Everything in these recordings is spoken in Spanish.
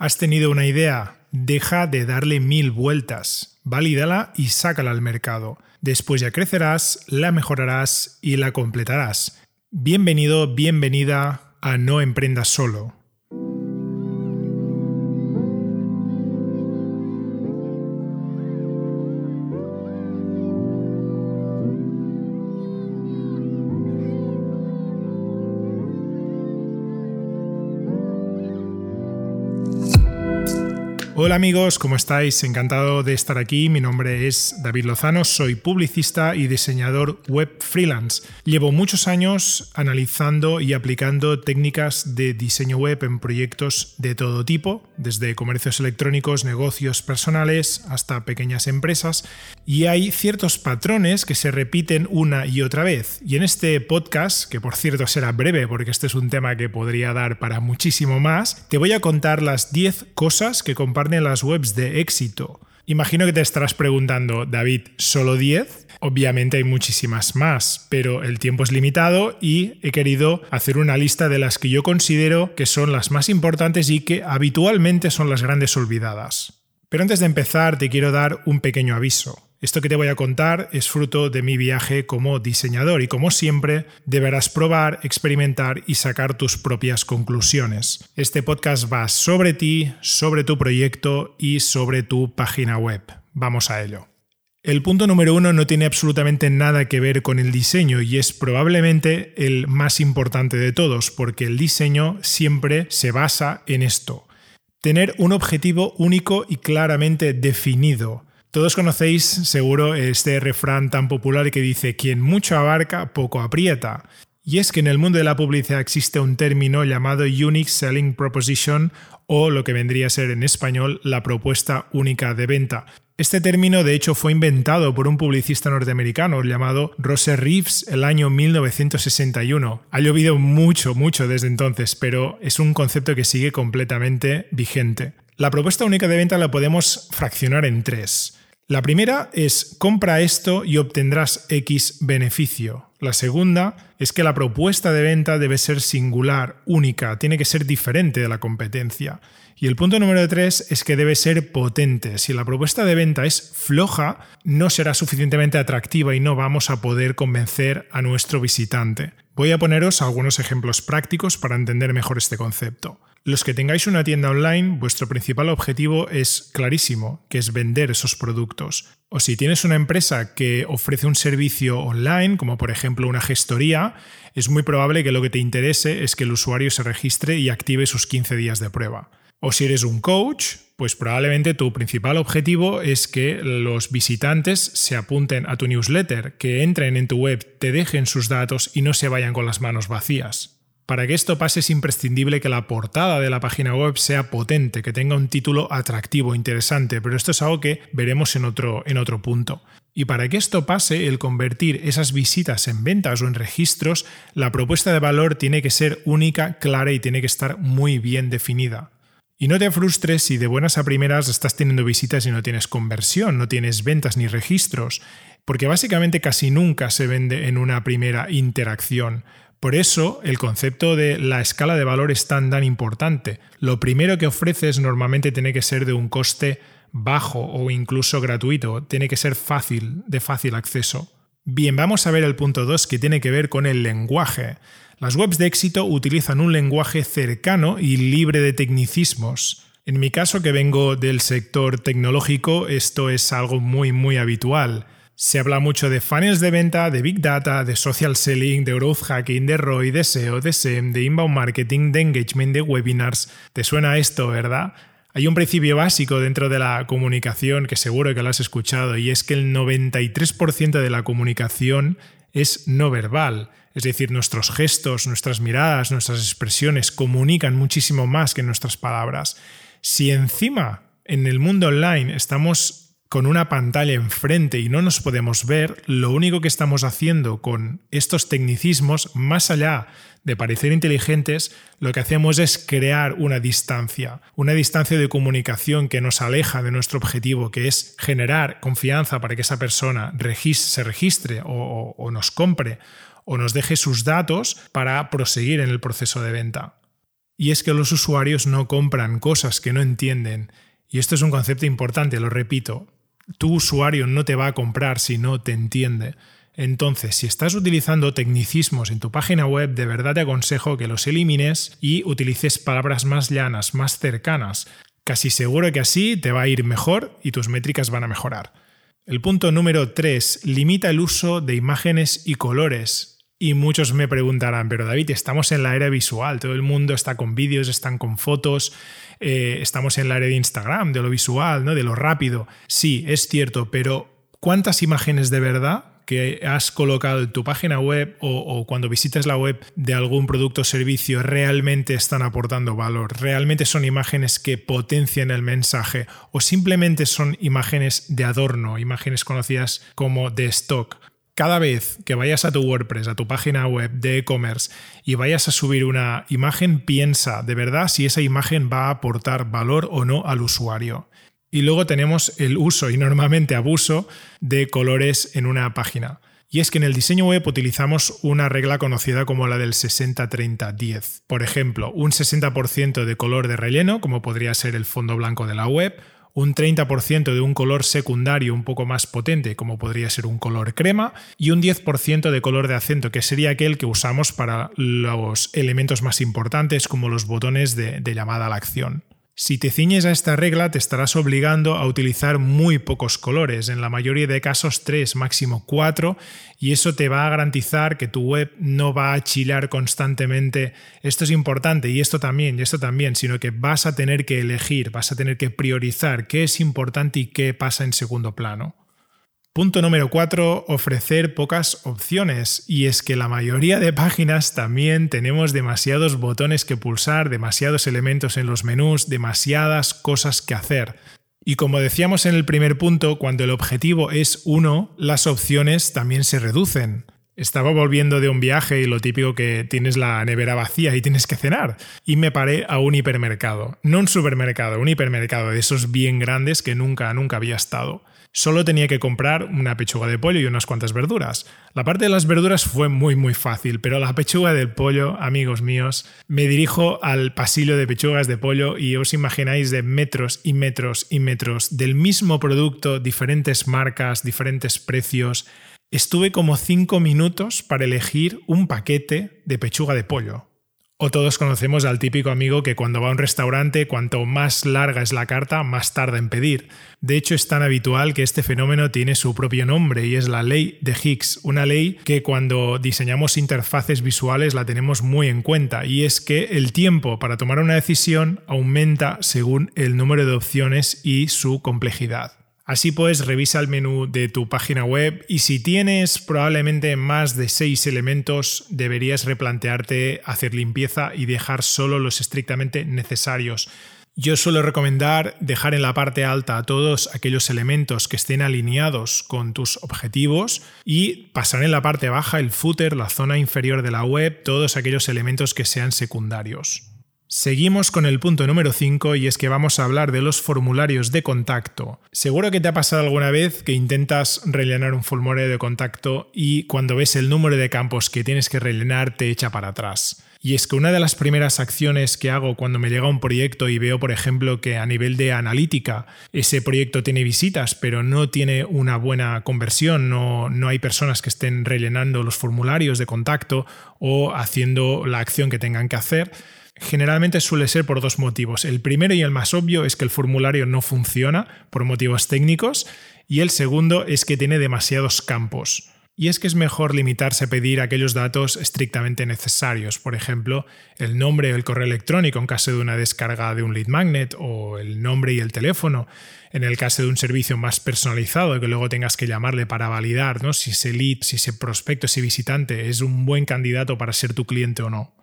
¿Has tenido una idea? Deja de darle mil vueltas, valídala y sácala al mercado. Después ya crecerás, la mejorarás y la completarás. Bienvenido, bienvenida a No Emprendas Solo Hola amigos, ¿cómo estáis? Encantado de estar aquí. Mi nombre es David Lozano, soy publicista y diseñador web freelance. Llevo muchos años analizando y aplicando técnicas de diseño web en proyectos de todo tipo, desde comercios electrónicos, negocios personales hasta pequeñas empresas, y hay ciertos patrones que se repiten una y otra vez. Y en este podcast, que por cierto será breve porque este es un tema que podría dar para muchísimo más, te voy a contar las 10 cosas que las webs de éxito. Imagino que te estarás preguntando, David, ¿solo 10? Obviamente hay muchísimas más, pero el tiempo es limitado y he querido hacer una lista de las que yo considero que son las más importantes y que habitualmente son las grandes olvidadas. Pero antes de empezar te quiero dar un pequeño aviso. Esto que te voy a contar es fruto de mi viaje como diseñador y como siempre deberás probar, experimentar y sacar tus propias conclusiones. Este podcast va sobre ti, sobre tu proyecto y sobre tu página web. Vamos a ello. El punto número uno no tiene absolutamente nada que ver con el diseño y es probablemente el más importante de todos porque el diseño siempre se basa en esto. Tener un objetivo único y claramente definido todos conocéis seguro este refrán tan popular que dice quien mucho abarca, poco aprieta. Y es que en el mundo de la publicidad existe un término llamado Unique Selling Proposition o lo que vendría a ser en español la propuesta única de venta. Este término de hecho fue inventado por un publicista norteamericano llamado Rose Reeves el año 1961. Ha llovido mucho, mucho desde entonces, pero es un concepto que sigue completamente vigente. La propuesta única de venta la podemos fraccionar en tres. La primera es compra esto y obtendrás X beneficio. La segunda es que la propuesta de venta debe ser singular, única, tiene que ser diferente de la competencia. Y el punto número tres es que debe ser potente. Si la propuesta de venta es floja, no será suficientemente atractiva y no vamos a poder convencer a nuestro visitante. Voy a poneros algunos ejemplos prácticos para entender mejor este concepto. Los que tengáis una tienda online, vuestro principal objetivo es clarísimo, que es vender esos productos. O si tienes una empresa que ofrece un servicio online, como por ejemplo una gestoría, es muy probable que lo que te interese es que el usuario se registre y active sus 15 días de prueba. O si eres un coach, pues probablemente tu principal objetivo es que los visitantes se apunten a tu newsletter, que entren en tu web, te dejen sus datos y no se vayan con las manos vacías. Para que esto pase es imprescindible que la portada de la página web sea potente, que tenga un título atractivo, interesante, pero esto es algo que veremos en otro, en otro punto. Y para que esto pase, el convertir esas visitas en ventas o en registros, la propuesta de valor tiene que ser única, clara y tiene que estar muy bien definida. Y no te frustres si de buenas a primeras estás teniendo visitas y no tienes conversión, no tienes ventas ni registros, porque básicamente casi nunca se vende en una primera interacción. Por eso el concepto de la escala de valor es tan tan importante. Lo primero que ofreces normalmente tiene que ser de un coste bajo o incluso gratuito, tiene que ser fácil, de fácil acceso. Bien, vamos a ver el punto 2 que tiene que ver con el lenguaje. Las webs de éxito utilizan un lenguaje cercano y libre de tecnicismos. En mi caso, que vengo del sector tecnológico, esto es algo muy muy habitual. Se habla mucho de funnels de venta, de big data, de social selling, de growth hacking, de ROI, de SEO, de SEM, de inbound marketing, de engagement, de webinars. ¿Te suena esto, verdad? Hay un principio básico dentro de la comunicación que seguro que lo has escuchado y es que el 93% de la comunicación es no verbal. Es decir, nuestros gestos, nuestras miradas, nuestras expresiones comunican muchísimo más que nuestras palabras. Si encima en el mundo online estamos con una pantalla enfrente y no nos podemos ver, lo único que estamos haciendo con estos tecnicismos, más allá de parecer inteligentes, lo que hacemos es crear una distancia, una distancia de comunicación que nos aleja de nuestro objetivo, que es generar confianza para que esa persona se registre o, nos compre o nos deje sus datos para proseguir en el proceso de venta. Y es que los usuarios no compran cosas que no entienden. Y esto es un concepto importante, lo repito. Tu usuario no te va a comprar si no te entiende. Entonces, si estás utilizando tecnicismos en tu página web, de verdad te aconsejo que los elimines y utilices palabras más llanas, más cercanas. Casi seguro que así te va a ir mejor y tus métricas van a mejorar. El punto número 3. Limita el uso de imágenes y colores. Y muchos me preguntarán, pero David, estamos en la era visual, todo el mundo está con vídeos, están con fotos, eh, estamos en la era de Instagram, de lo visual, ¿no? de lo rápido. Sí, es cierto, pero ¿cuántas imágenes de verdad que has colocado en tu página web o, cuando visitas la web de algún producto o servicio realmente están aportando valor, realmente son imágenes que potencian el mensaje o simplemente son imágenes de adorno, imágenes conocidas como de stock. Cada vez que vayas a tu WordPress, a tu página web de e-commerce y vayas a subir una imagen, piensa de verdad si esa imagen va a aportar valor o no al usuario. Y luego tenemos el uso y normalmente abuso de colores en una página. Y es que en el diseño web utilizamos una regla conocida como la del 60-30-10. Por ejemplo, un 60% de color de relleno, como podría ser el fondo blanco de la web, un 30% de un color secundario un poco más potente, como podría ser un color crema, y un 10% de color de acento, que sería aquel que usamos para los elementos más importantes, como los botones de, llamada a la acción. Si te ciñes a esta regla, te estarás obligando a utilizar muy pocos colores, en la mayoría de casos tres, máximo cuatro, y eso te va a garantizar que tu web no va a chilar constantemente. Esto es importante y esto también, y esto también, sino que vas a tener que elegir, vas a tener que priorizar qué es importante y qué pasa en segundo plano. Punto número 4, ofrecer pocas opciones. Y es que la mayoría de páginas también tenemos demasiados botones que pulsar, demasiados elementos en los menús, demasiadas cosas que hacer. Y como decíamos en el primer punto, cuando el objetivo es uno, las opciones también se reducen. Estaba volviendo de un viaje y lo típico que tienes la nevera vacía y tienes que cenar. Y me paré a un hipermercado. No un supermercado, un hipermercado de esos bien grandes que nunca, nunca había estado. Solo tenía que comprar una pechuga de pollo y unas cuantas verduras. La parte de las verduras fue muy muy fácil, pero la pechuga del pollo, amigos míos, me dirijo al pasillo de pechugas de pollo y os imagináis de metros y metros y metros del mismo producto, diferentes marcas, diferentes precios. Estuve como cinco minutos para elegir un paquete de pechuga de pollo. O todos conocemos al típico amigo que cuando va a un restaurante, cuanto más larga es la carta, más tarda en pedir. De hecho, es tan habitual que este fenómeno tiene su propio nombre y es la ley de Higgs, una ley que cuando diseñamos interfaces visuales la tenemos muy en cuenta, y es que el tiempo para tomar una decisión aumenta según el número de opciones y su complejidad. Así pues, revisa el menú de tu página web y si tienes probablemente más de seis elementos, deberías replantearte hacer limpieza y dejar solo los estrictamente necesarios. Yo suelo recomendar dejar en la parte alta todos aquellos elementos que estén alineados con tus objetivos y pasar en la parte baja el footer, la zona inferior de la web, todos aquellos elementos que sean secundarios. Seguimos con el punto número 5 y es que vamos a hablar de los formularios de contacto. Seguro que te ha pasado alguna vez que intentas rellenar un formulario de contacto y cuando ves el número de campos que tienes que rellenar te echa para atrás. Y es que una de las primeras acciones que hago cuando me llega un proyecto y veo, por ejemplo, que a nivel de analítica ese proyecto tiene visitas, pero no tiene una buena conversión, no, no hay personas que estén rellenando los formularios de contacto o haciendo la acción que tengan que hacer, Generalmente suele ser por dos motivos. El primero y el más obvio es que el formulario no funciona por motivos técnicos y el segundo es que tiene demasiados campos. Y es que es mejor limitarse a pedir aquellos datos estrictamente necesarios, por ejemplo, el nombre o el correo electrónico en caso de una descarga de un lead magnet o el nombre y el teléfono en el caso de un servicio más personalizado que luego tengas que llamarle para validar ¿no? si ese lead, si ese prospecto, ese visitante es un buen candidato para ser tu cliente o no.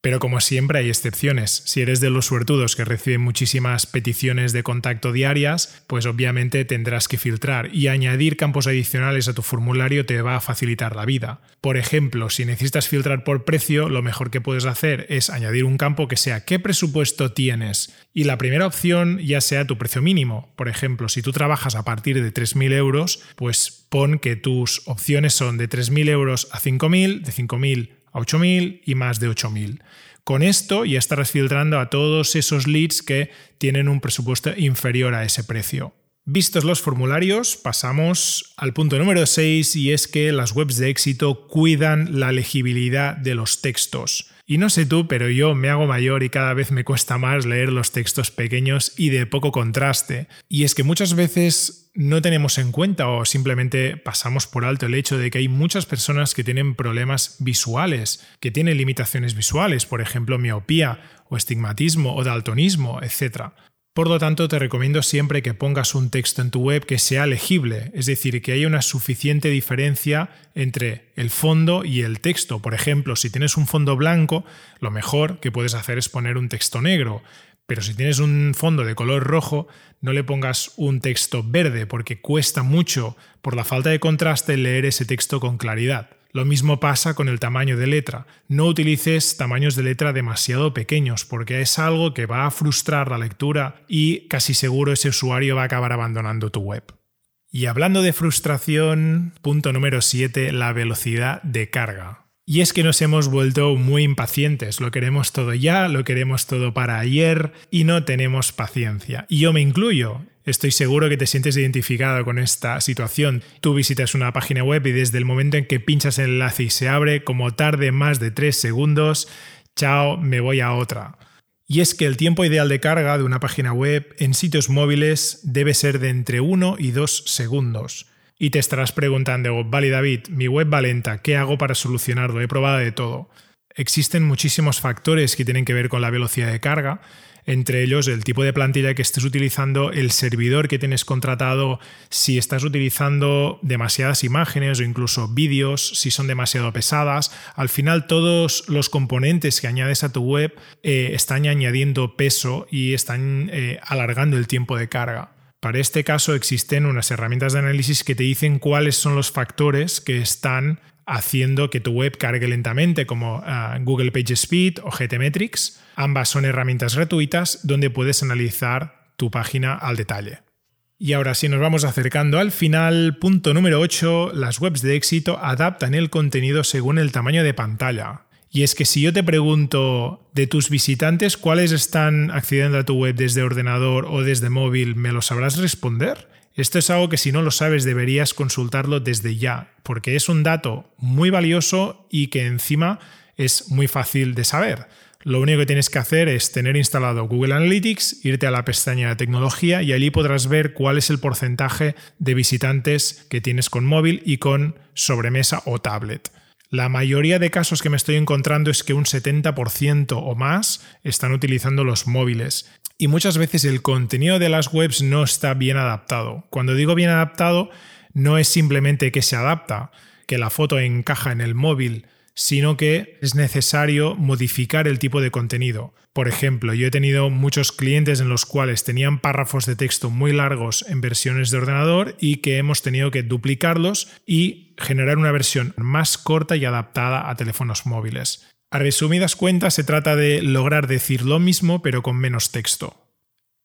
Pero como siempre hay excepciones. Si eres de los suertudos que reciben muchísimas peticiones de contacto diarias, pues obviamente tendrás que filtrar y añadir campos adicionales a tu formulario te va a facilitar la vida. Por ejemplo, si necesitas filtrar por precio, lo mejor que puedes hacer es añadir un campo que sea qué presupuesto tienes y la primera opción ya sea tu precio mínimo. Por ejemplo, si tú trabajas a partir de 3.000 euros, pues pon que tus opciones son de 3.000 euros a 5.000, de 5.000 a 8.000 y más de 8.000. Con esto ya estarás filtrando a todos esos leads que tienen un presupuesto inferior a ese precio. Vistos los formularios, pasamos al punto número 6 y es que las webs de éxito cuidan la legibilidad de los textos. Y no sé tú, pero yo me hago mayor y cada vez me cuesta más leer los textos pequeños y de poco contraste. Y es que muchas veces no tenemos en cuenta o simplemente pasamos por alto el hecho de que hay muchas personas que tienen problemas visuales, que tienen limitaciones visuales, por ejemplo miopía o estigmatismo o daltonismo, etc. Por lo tanto, te recomiendo siempre que pongas un texto en tu web que sea legible, es decir, que haya una suficiente diferencia entre el fondo y el texto. Por ejemplo, si tienes un fondo blanco, lo mejor que puedes hacer es poner un texto negro. Pero si tienes un fondo de color rojo, no le pongas un texto verde porque cuesta mucho, por la falta de contraste, leer ese texto con claridad. Lo mismo pasa con el tamaño de letra. No utilices tamaños de letra demasiado pequeños porque es algo que va a frustrar la lectura y casi seguro ese usuario va a acabar abandonando tu web. Y hablando de frustración, punto número 7, la velocidad de carga. Y es que nos hemos vuelto muy impacientes, lo queremos todo ya, lo queremos todo para ayer y no tenemos paciencia. Y yo me incluyo. Estoy seguro que te sientes identificado con esta situación. Tú visitas una página web y desde el momento en que pinchas el enlace y se abre, como tarde más de 3 segundos, chao, me voy a otra. Y es que el tiempo ideal de carga de una página web en sitios móviles debe ser de entre 1 y 2 segundos. Y te estarás preguntando, vale David, mi web va lenta, ¿qué hago para solucionarlo? He probado de todo. Existen muchísimos factores que tienen que ver con la velocidad de carga, entre ellos el tipo de plantilla que estés utilizando, el servidor que tienes contratado, si estás utilizando demasiadas imágenes o incluso vídeos, si son demasiado pesadas. Al final todos los componentes que añades a tu web eh, están añadiendo peso y están eh, alargando el tiempo de carga. Para este caso existen unas herramientas de análisis que te dicen cuáles son los factores que están haciendo que tu web cargue lentamente, como ah, Google PageSpeed o GTmetrix. Ambas son herramientas gratuitas donde puedes analizar tu página al detalle. Y ahora si nos vamos acercando al final, punto número 8, las webs de éxito adaptan el contenido según el tamaño de pantalla. Y es que si yo te pregunto de tus visitantes cuáles están accediendo a tu web desde ordenador o desde móvil, ¿me lo sabrás responder? Esto es algo que si no lo sabes deberías consultarlo desde ya, porque es un dato muy valioso y que encima es muy fácil de saber. Lo único que tienes que hacer es tener instalado Google Analytics, irte a la pestaña de tecnología y allí podrás ver cuál es el porcentaje de visitantes que tienes con móvil y con sobremesa o tablet. La mayoría de casos que me estoy encontrando es que un 70% o más están utilizando los móviles. Y muchas veces el contenido de las webs no está bien adaptado. Cuando digo bien adaptado, no es simplemente que se adapta, que la foto encaja en el móvil, sino que es necesario modificar el tipo de contenido. Por ejemplo, yo he tenido muchos clientes en los cuales tenían párrafos de texto muy largos en versiones de ordenador y que hemos tenido que duplicarlos y generar una versión más corta y adaptada a teléfonos móviles. A resumidas cuentas, se trata de lograr decir lo mismo pero con menos texto.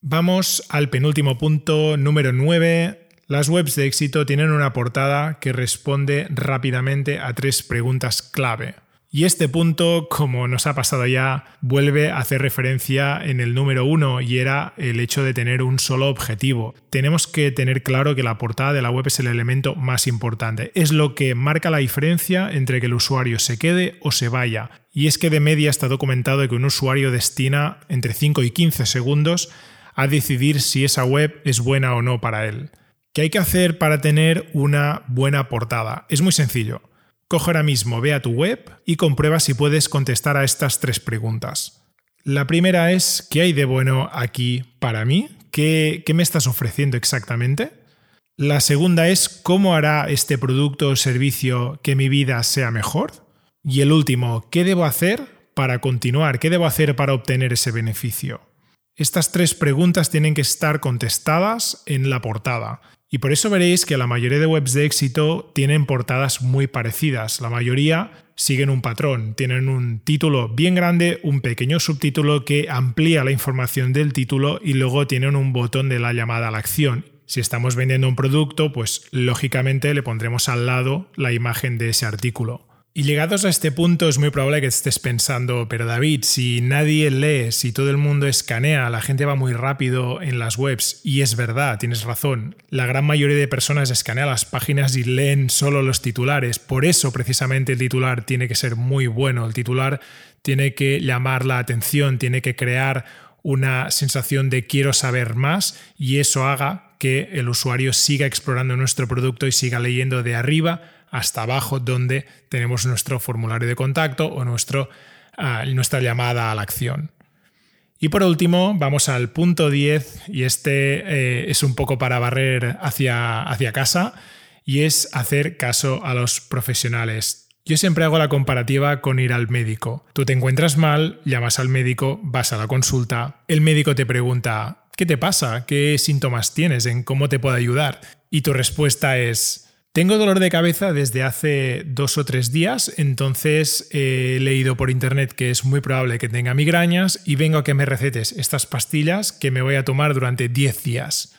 Vamos al penúltimo punto, número 9, las webs de éxito tienen una portada que responde rápidamente a tres preguntas clave. Y este punto, como nos ha pasado ya, vuelve a hacer referencia en el número uno y era el hecho de tener un solo objetivo. Tenemos que tener claro que la portada de la web es el elemento más importante. Es lo que marca la diferencia entre que el usuario se quede o se vaya. Y es que de media está documentado que un usuario destina entre 5 y 15 segundos a decidir si esa web es buena o no para él. ¿Qué hay que hacer para tener una buena portada? Es muy sencillo. Coge ahora mismo, ve a tu web y comprueba si puedes contestar a estas tres preguntas. La primera es, ¿qué hay de bueno aquí para mí? ¿Qué, qué me estás ofreciendo exactamente? La segunda es, ¿cómo hará este producto o servicio que mi vida sea mejor? Y el último, ¿qué debo hacer para continuar? ¿Qué debo hacer para obtener ese beneficio? Estas tres preguntas tienen que estar contestadas en la portada. Y por eso veréis que la mayoría de webs de éxito tienen portadas muy parecidas. La mayoría siguen un patrón, tienen un título bien grande, un pequeño subtítulo que amplía la información del título y luego tienen un botón de la llamada a la acción. Si estamos vendiendo un producto, pues lógicamente le pondremos al lado la imagen de ese artículo. Y llegados a este punto es muy probable que estés pensando, pero David, si nadie lee, si todo el mundo escanea, la gente va muy rápido en las webs, y es verdad, tienes razón, la gran mayoría de personas escanean las páginas y leen solo los titulares, por eso precisamente el titular tiene que ser muy bueno, el titular tiene que llamar la atención, tiene que crear una sensación de quiero saber más y eso haga que el usuario siga explorando nuestro producto y siga leyendo de arriba hasta abajo donde tenemos nuestro formulario de contacto o nuestro, ah, nuestra llamada a la acción. Y por último, vamos al punto 10 y este eh, es un poco para barrer hacia, hacia casa y es hacer caso a los profesionales. Yo siempre hago la comparativa con ir al médico. Tú te encuentras mal, llamas al médico, vas a la consulta, el médico te pregunta, ¿qué te pasa? ¿Qué síntomas tienes? ¿En cómo te puedo ayudar? Y tu respuesta es, tengo dolor de cabeza desde hace dos o tres días, entonces he leído por internet que es muy probable que tenga migrañas y vengo a que me recetes estas pastillas que me voy a tomar durante 10 días.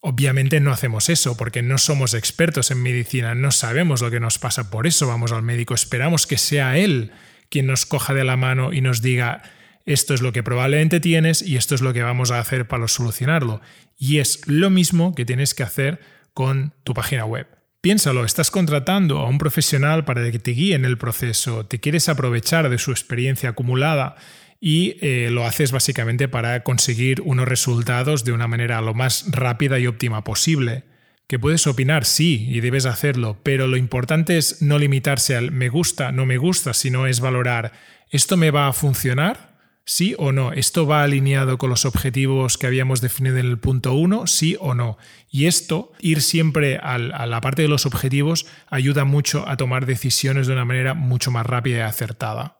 Obviamente no hacemos eso porque no somos expertos en medicina, no sabemos lo que nos pasa, por eso vamos al médico, esperamos que sea él quien nos coja de la mano y nos diga esto es lo que probablemente tienes y esto es lo que vamos a hacer para solucionarlo. Y es lo mismo que tienes que hacer con tu página web. Piénsalo, estás contratando a un profesional para que te guíe en el proceso, te quieres aprovechar de su experiencia acumulada y eh, lo haces básicamente para conseguir unos resultados de una manera lo más rápida y óptima posible. Que puedes opinar, sí, y debes hacerlo, pero lo importante es no limitarse al me gusta, no me gusta, sino es valorar, ¿esto me va a funcionar? ¿Sí o no? ¿Esto va alineado con los objetivos que habíamos definido en el punto 1? ¿Sí o no? Y esto, ir siempre a la parte de los objetivos, ayuda mucho a tomar decisiones de una manera mucho más rápida y acertada.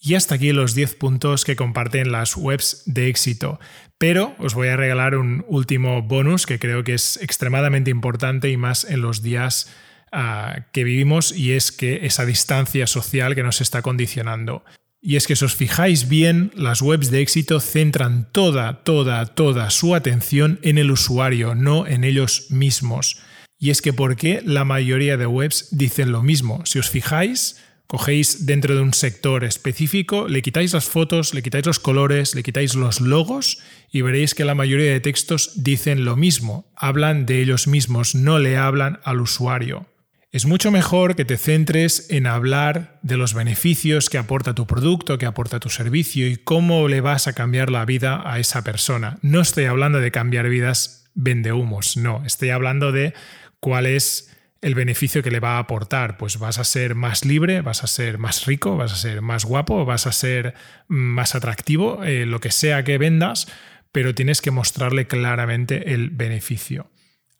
Y hasta aquí los 10 puntos que comparten las webs de éxito. Pero os voy a regalar un último bonus que creo que es extremadamente importante y más en los días ah, que vivimos y es que esa distancia social que nos está condicionando. Y es que si os fijáis bien, las webs de éxito centran toda, toda, toda su atención en el usuario, no en ellos mismos. Y es que ¿por qué la mayoría de webs dicen lo mismo? Si os fijáis, cogéis dentro de un sector específico, le quitáis las fotos, le quitáis los colores, le quitáis los logos y veréis que la mayoría de textos dicen lo mismo, hablan de ellos mismos, no le hablan al usuario. Es mucho mejor que te centres en hablar de los beneficios que aporta tu producto, que aporta tu servicio y cómo le vas a cambiar la vida a esa persona. No estoy hablando de cambiar vidas vendehumos, no, estoy hablando de cuál es el beneficio que le va a aportar. Pues vas a ser más libre, vas a ser más rico, vas a ser más guapo, vas a ser más atractivo, eh, lo que sea que vendas, pero tienes que mostrarle claramente el beneficio.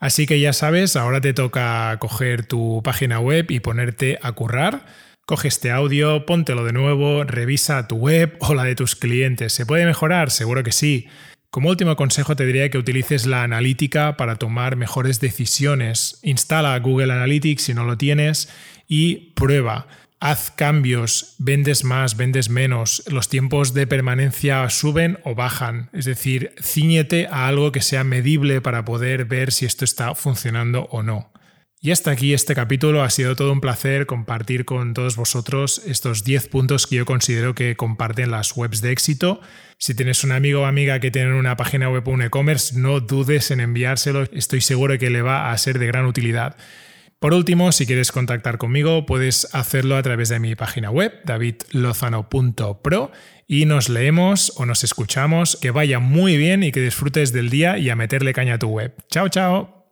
Así que ya sabes, ahora te toca coger tu página web y ponerte a currar. Coge este audio, póntelo de nuevo, revisa tu web o la de tus clientes. ¿Se puede mejorar? Seguro que sí. Como último consejo te diría que utilices la analítica para tomar mejores decisiones. Instala Google Analytics si no lo tienes y prueba haz cambios, vendes más, vendes menos, los tiempos de permanencia suben o bajan, es decir, ciñete a algo que sea medible para poder ver si esto está funcionando o no. Y hasta aquí este capítulo, ha sido todo un placer compartir con todos vosotros estos 10 puntos que yo considero que comparten las webs de éxito. Si tienes un amigo o amiga que tiene una página web o un e-commerce, no dudes en enviárselo, estoy seguro que le va a ser de gran utilidad. Por último, si quieres contactar conmigo, puedes hacerlo a través de mi página web, davidlozano.pro, y nos leemos o nos escuchamos. Que vaya muy bien y que disfrutes del día y a meterle caña a tu web. Chao, chao.